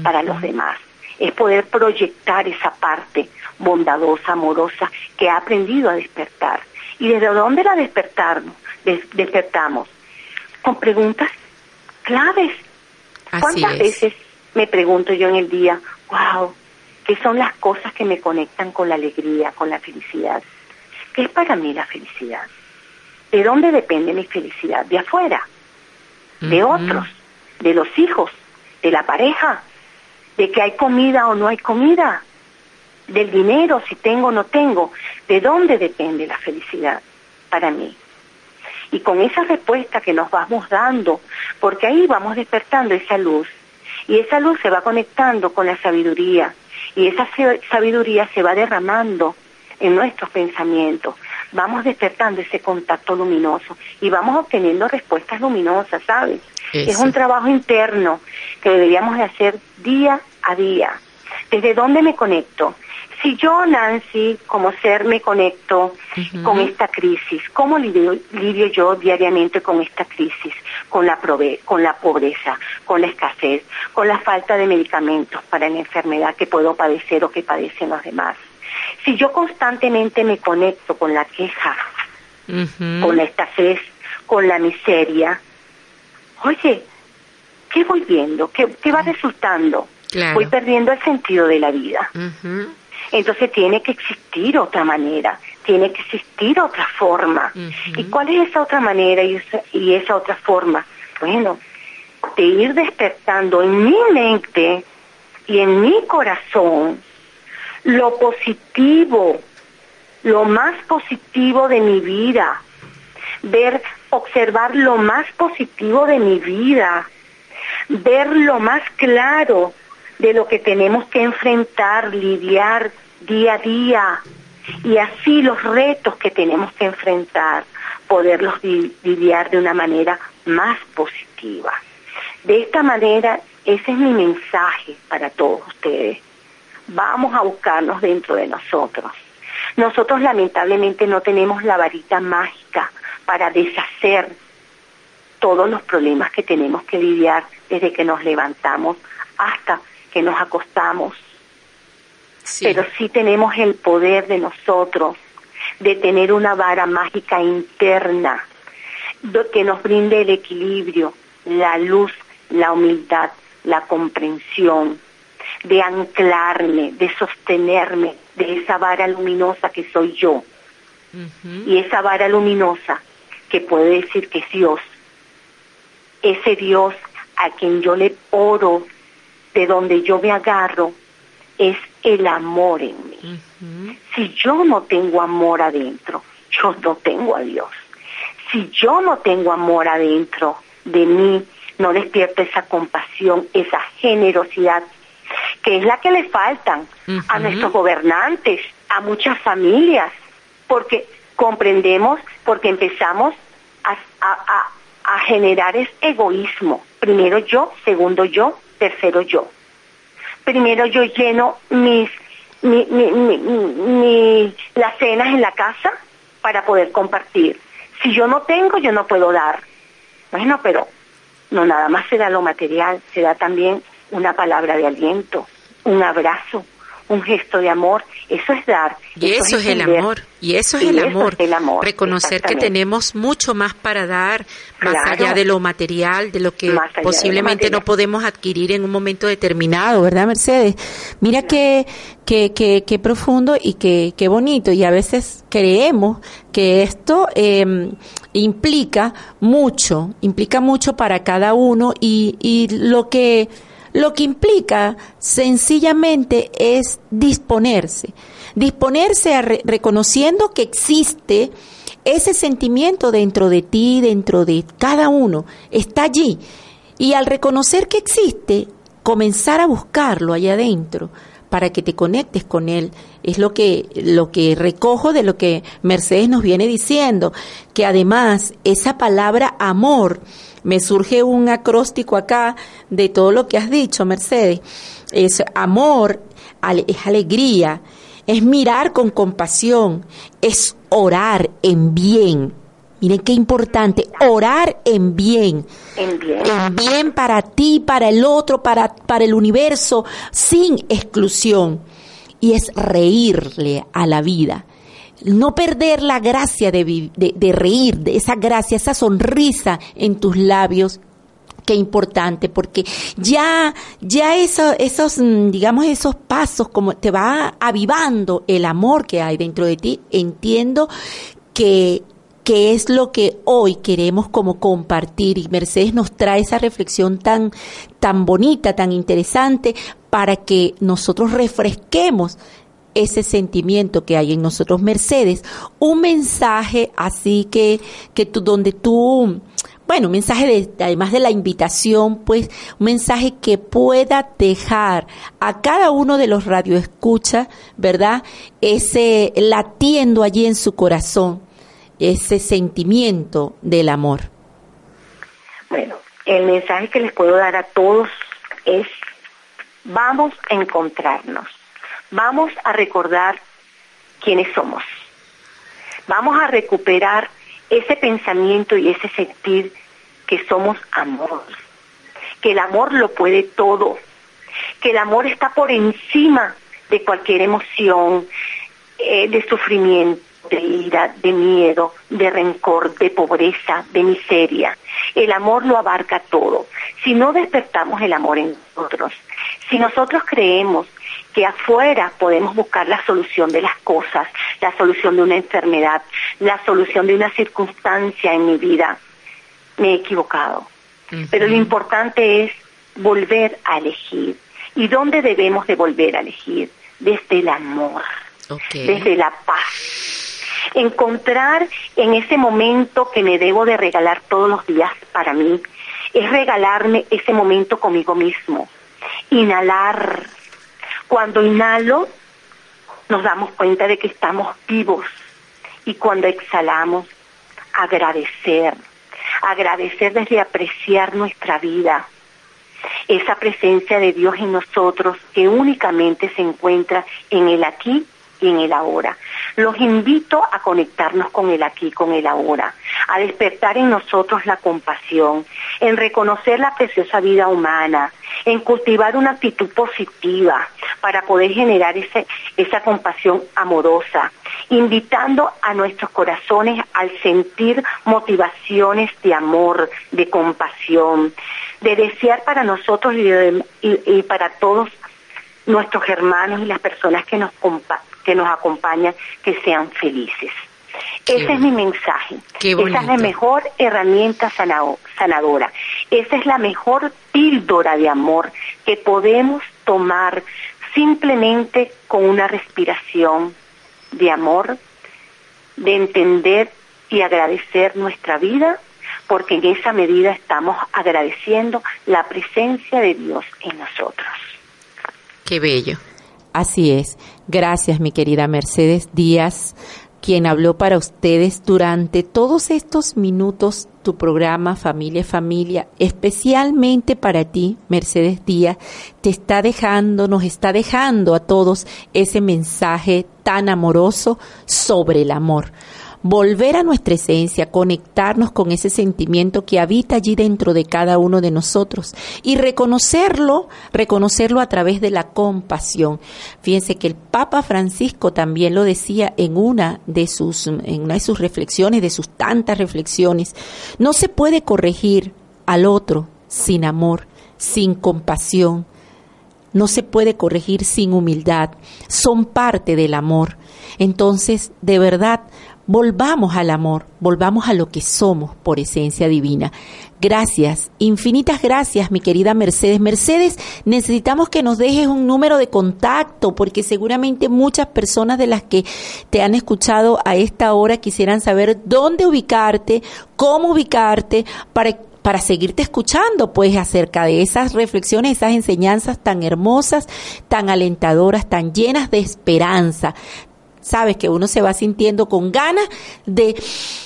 para los demás. Es poder proyectar esa parte bondadosa, amorosa, que ha aprendido a despertar. ¿Y desde dónde la despertamos? despertamos? Con preguntas claves. ¿Cuántas veces me pregunto yo en el día, wow, ¿qué son las cosas que me conectan con la alegría, con la felicidad? ¿Qué es para mí la felicidad? ¿De dónde depende mi felicidad? ¿De afuera? ¿De otros? ¿De los hijos? ¿De la pareja? ¿De que hay comida o no hay comida? ¿Del dinero, si tengo o no tengo? ¿De dónde depende la felicidad para mí? Y con esa respuesta que nos vamos dando, porque ahí vamos despertando esa luz, y esa luz se va conectando con la sabiduría, y esa sabiduría se va derramando en nuestros pensamientos. Vamos despertando ese contacto luminoso y vamos obteniendo respuestas luminosas, ¿sabes? Es un trabajo interno que deberíamos de hacer día a día. ¿Desde dónde me conecto? Si yo, Nancy, como ser, me conecto con esta crisis, ¿cómo lidio, lidio, yo diariamente con esta crisis? Con la, con la pobreza, con la escasez, con la falta de medicamentos para la enfermedad que puedo padecer o que padecen los demás. Si yo constantemente me conecto con la queja, con la escasez, con la miseria, oye, ¿qué voy viendo? ¿Qué, va resultando? Voy perdiendo el sentido de la vida. Entonces tiene que existir otra manera, tiene que existir otra forma. ¿Y cuál es esa otra manera y esa, y esa otra forma? Bueno, de ir despertando en mi mente y en mi corazón lo positivo, lo más positivo de mi vida, ver, observar lo más positivo de mi vida, ver lo más claro de lo que tenemos que enfrentar, lidiar día a día, y así los retos que tenemos que enfrentar, poderlos lidiar de una manera más positiva. De esta manera, ese es mi mensaje para todos ustedes vamos a buscarnos dentro de nosotros. Nosotros lamentablemente no tenemos la varita mágica para deshacer todos los problemas que tenemos que lidiar desde que nos levantamos hasta que nos acostamos. Pero sí tenemos el poder de nosotros de tener una vara mágica interna que nos brinde el equilibrio, la luz, la humildad, la comprensión, de anclarme, de sostenerme de esa vara luminosa que soy yo. Y esa vara luminosa que puede decir que es Dios, ese Dios a quien yo le oro, de donde yo me agarro, es el amor en mí. Si yo no tengo amor adentro, yo no tengo a Dios. Si yo no tengo amor adentro de mí, no despierto esa compasión, esa generosidad que es la que le faltan a nuestros gobernantes, a muchas familias, porque comprendemos, porque empezamos a, generar es egoísmo. Primero yo, segundo yo, tercero yo. Primero yo lleno mis las cenas en la casa para poder compartir. Si yo no tengo, yo no puedo dar. Bueno, pero no nada más se da lo material, se da también una palabra de aliento, un abrazo, un gesto de amor, eso es dar. Y eso, es, el amor, y eso es, el, amor. Reconocer que tenemos mucho más para dar, más allá de lo material, de lo que posiblemente no podemos adquirir en un momento determinado, ¿verdad, Mercedes? Mira qué, qué, qué, qué profundo y qué, qué bonito, y a veces creemos que esto eh, implica mucho, implica mucho para cada uno, y, y lo que lo que implica sencillamente es disponerse, disponerse a reconociendo que existe ese sentimiento dentro de ti, dentro de cada uno, está allí. Y al reconocer que existe, comenzar a buscarlo allá adentro para que te conectes con él. Es lo que, lo que recojo de lo que Mercedes nos viene diciendo, que además esa palabra amor, me surge un acróstico acá de todo lo que has dicho, Mercedes. Es amor, es alegría, es mirar con compasión, es orar en bien. Miren qué importante, orar en bien. En bien. En bien para ti, para el otro, para, para el universo, sin exclusión. Y es reírle a la vida no perder la gracia de, de, reír, de esa gracia, esa sonrisa en tus labios qué importante, porque ya, ya eso, esos, mm, digamos, esos pasos, como te va avivando el amor que hay dentro de ti, entiendo que que es lo que hoy queremos como compartir. Y Mercedes nos trae esa reflexión tan tan bonita, tan interesante para que nosotros refresquemos ese sentimiento que hay en nosotros, Mercedes, un mensaje así que, que tú, donde tú, bueno, un mensaje de, además de la invitación, pues, un mensaje que pueda dejar a cada uno de los radioescuchas, ¿verdad? Ese latiendo allí en su corazón, ese sentimiento del amor. Bueno, el mensaje que les puedo dar a todos es, vamos a encontrarnos vamos a recordar quiénes somos. Vamos a recuperar ese pensamiento y ese sentir que somos amor, que el amor lo puede todo, que el amor está por encima de cualquier emoción, eh, de sufrimiento, de ira, de miedo, de rencor, de pobreza, de miseria. El amor lo abarca todo. Si no despertamos el amor en nosotros, si nosotros creemos que afuera podemos buscar la solución de las cosas, la solución de una enfermedad, la solución de una circunstancia en mi vida. Me he equivocado. Pero lo importante es volver a elegir. ¿Y dónde debemos de volver a elegir? Desde el amor, desde la paz. Encontrar en ese momento que me debo de regalar todos los días para mí, es regalarme ese momento conmigo mismo. Inhalar, cuando inhalo, nos damos cuenta de que estamos vivos. Y cuando exhalamos, agradecer, agradecer desde apreciar nuestra vida, esa presencia de Dios en nosotros que únicamente se encuentra en el aquí en el ahora. Los invito a conectarnos con el aquí, con el ahora, a despertar en nosotros la compasión, en reconocer la preciosa vida humana, en cultivar una actitud positiva para poder generar ese, esa compasión amorosa, invitando a nuestros corazones al sentir motivaciones de amor, de compasión, de desear para nosotros y, para todos nuestros hermanos y las personas que nos, que nos acompañan que sean felices. Ese es mi mensaje. Esa es la mejor herramienta sanadora. Esa es la mejor píldora de amor que podemos tomar simplemente con una respiración de amor, de entender y agradecer nuestra vida, porque en esa medida estamos agradeciendo la presencia de Dios en nosotros. Qué bello. Así es. Gracias, mi querida Mercedes Díaz quien habló para ustedes durante todos estos minutos tu programa Familia Familia, especialmente para ti, Mercedes Díaz, te está dejando, nos está dejando a todos ese mensaje tan amoroso sobre el amor volver a nuestra esencia, conectarnos con ese sentimiento que habita allí dentro de cada uno de nosotros y reconocerlo, reconocerlo a través de la compasión. Fíjense que el Papa Francisco también lo decía en una de sus en una de sus reflexiones, de sus tantas reflexiones, no se puede corregir al otro sin amor, sin compasión. No se puede corregir sin humildad. Son parte del amor. Entonces, de verdad, Volvamos al amor, volvamos a lo que somos por esencia divina. Gracias, infinitas gracias, mi querida Mercedes. Mercedes, necesitamos que nos dejes un número de contacto porque seguramente muchas personas de las que te han escuchado a esta hora quisieran saber dónde ubicarte, cómo ubicarte, para para seguirte escuchando, pues, acerca de esas reflexiones, esas enseñanzas tan hermosas, tan alentadoras, tan llenas de esperanza. Sabes que uno se va sintiendo con ganas de,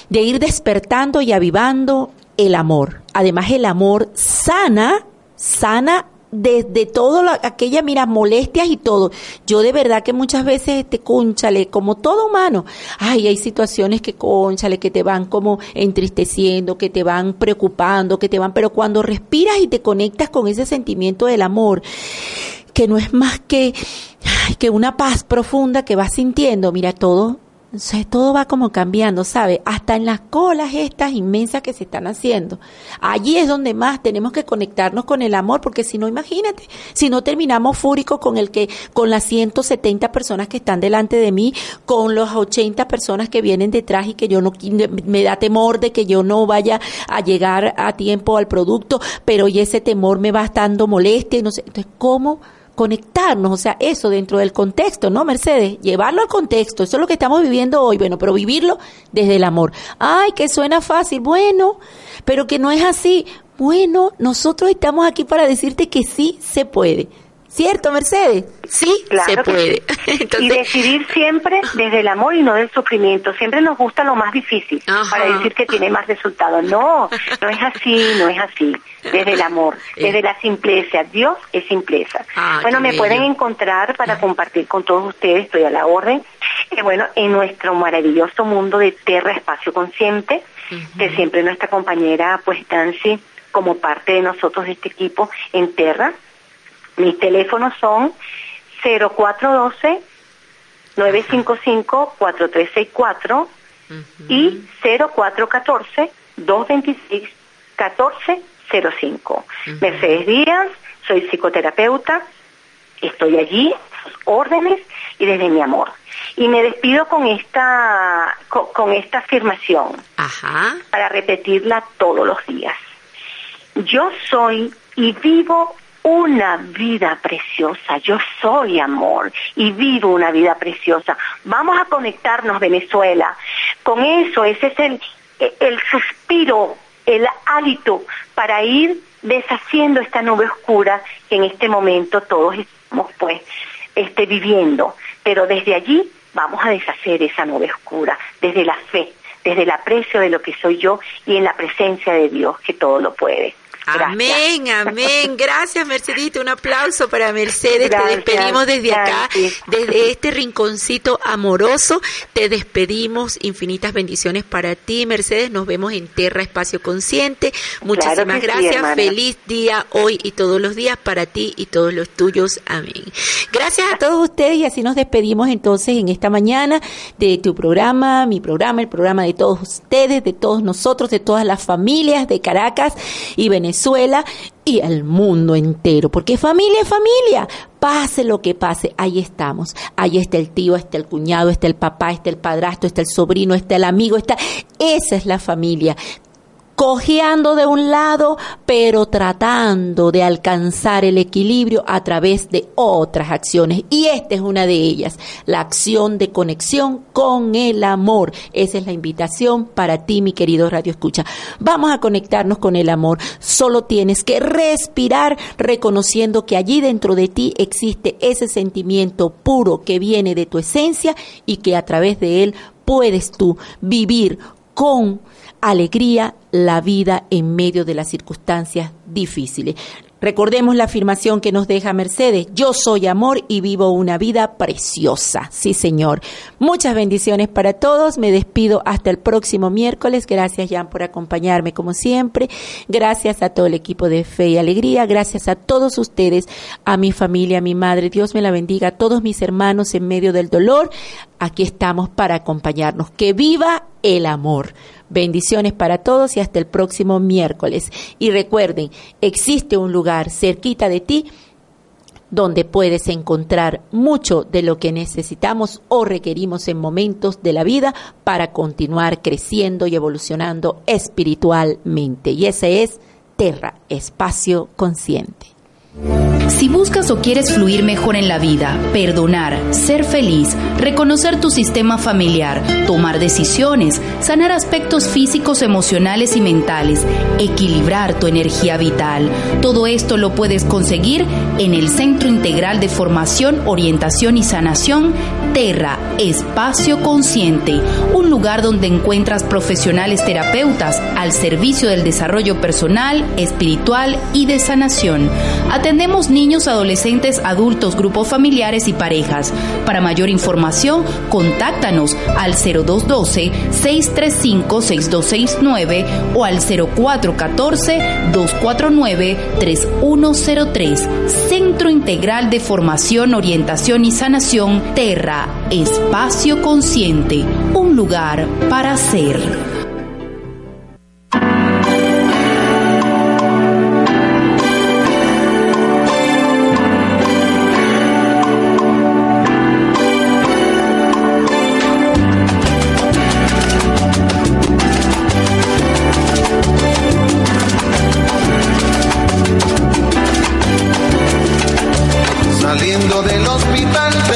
de ir despertando y avivando el amor. Además, el amor sana, sana de, todo aquellas, mira, molestias y todo. Yo de verdad que muchas veces, este, conchale, como todo humano, ay, hay situaciones que, conchale, que te van como entristeciendo, que te van preocupando, que te van, pero cuando respiras y te conectas con ese sentimiento del amor, que no es más que, que una paz profunda que vas sintiendo, mira, todo todo va como cambiando, ¿sabe? Hasta en las colas estas inmensas que se están haciendo. Allí es donde más tenemos que conectarnos con el amor, porque si no, imagínate, si no terminamos fúricos con el que, con las 170 personas que están delante de mí, con las 80 personas que vienen detrás y que yo no, me da temor de que yo no vaya a llegar a tiempo al producto, pero y ese temor me va dando molestia y no sé. Entonces, ¿cómo? Conectarnos, o sea, eso dentro del contexto, ¿no, Mercedes? Llevarlo al contexto, eso es lo que estamos viviendo hoy, bueno, pero vivirlo desde el amor. Ay, que suena fácil, bueno, pero que no es así. Bueno, nosotros estamos aquí para decirte que sí se puede. ¿Cierto, Mercedes? Sí, se puede. Y decidir siempre desde el amor y no del sufrimiento. Siempre nos gusta lo más difícil para decir que tiene más resultados. No, no es así, no es así. Desde el amor, eh. desde la simpleza. Dios es simpleza. Ah, bueno, me pueden encontrar para compartir con todos ustedes, estoy a la orden. Eh, bueno, en nuestro maravilloso mundo de Terra Espacio Consciente, que siempre nuestra compañera, pues Nancy, como parte de nosotros de este equipo en Terra, mis teléfonos son 0412 955-4364 y 0414 226 1405. Mercedes Díaz, soy psicoterapeuta, estoy allí, órdenes y desde mi amor. Y me despido con esta, con, esta afirmación para repetirla todos los días. Yo soy y vivo una vida preciosa. Yo soy amor y vivo una vida preciosa. Vamos a conectarnos, Venezuela. Con eso, ese es el, el suspiro, el hálito para ir deshaciendo esta nube oscura que en este momento todos estamos pues este, viviendo. Pero desde allí vamos a deshacer esa nube oscura, desde la fe, desde el aprecio de lo que soy yo y en la presencia de Dios que todo lo puede. Amén, amén. Gracias, Mercedita. Un aplauso para Mercedes. te despedimos desde acá, desde este rinconcito amoroso. Te despedimos. Infinitas bendiciones para ti, Mercedes. Nos vemos en Terra Espacio Consciente. Muchísimas gracias. Feliz día hoy y todos los días para ti y todos los tuyos. Amén. Gracias a todos ustedes y así nos despedimos entonces en esta mañana de tu programa, mi programa, el programa de todos ustedes, de todos nosotros, de todas las familias de Caracas y Venezuela Venezuela y el mundo entero, porque familia es familia, pase lo que pase, ahí estamos, ahí está el tío, está el cuñado, está el papá, está el padrastro, está el sobrino, está el amigo, está, esa es la familia cojeando de un lado, pero tratando de alcanzar el equilibrio a través de otras acciones. Y esta es una de ellas, la acción de conexión con el amor. Esa es la invitación para ti, mi querido Radio Escucha. Vamos a conectarnos con el amor. Solo tienes que respirar reconociendo que allí dentro de ti existe ese sentimiento puro que viene de tu esencia y que a través de él puedes tú vivir con alegría la vida en medio de las circunstancias difíciles. Recordemos la afirmación que nos deja Mercedes, yo soy amor y vivo una vida preciosa. Sí, Señor. Muchas bendiciones para todos. Me despido hasta el próximo miércoles. Gracias, Jan, por acompañarme como siempre. Gracias a todo el equipo de Fe y Alegría. Gracias a todos ustedes, a mi familia, a mi madre. Dios me la bendiga, a todos mis hermanos en medio del dolor. Aquí estamos para acompañarnos. Que viva el amor. Bendiciones para todos y hasta el próximo miércoles. Y recuerden, existe un lugar cerquita de ti donde puedes encontrar mucho de lo que necesitamos o requerimos en momentos de la vida para continuar creciendo y evolucionando espiritualmente. Y ese es Terra, espacio consciente. Si buscas o quieres fluir mejor en la vida, perdonar, ser feliz, reconocer tu sistema familiar, tomar decisiones, sanar aspectos físicos, emocionales y mentales, equilibrar tu energía vital, todo esto lo puedes conseguir en el Centro Integral de Formación, Orientación y Sanación Terra, Espacio Consciente, un lugar donde encuentras profesionales terapeutas al servicio del desarrollo personal, espiritual y de sanación. Atendemos niños, adolescentes, adultos, grupos familiares y parejas. Para mayor información, contáctanos al 0212-635-6269 o al 0414-249-3103. Centro Integral de Formación, Orientación y Sanación Terra, Espacio Consciente, un lugar para ser. Gracias por la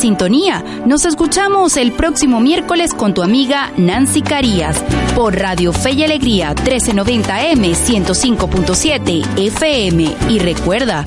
sintonía. Nos escuchamos el próximo miércoles con tu amiga Nancy Carías por Radio Fe y Alegría 1390M 105.7 FM. Y recuerda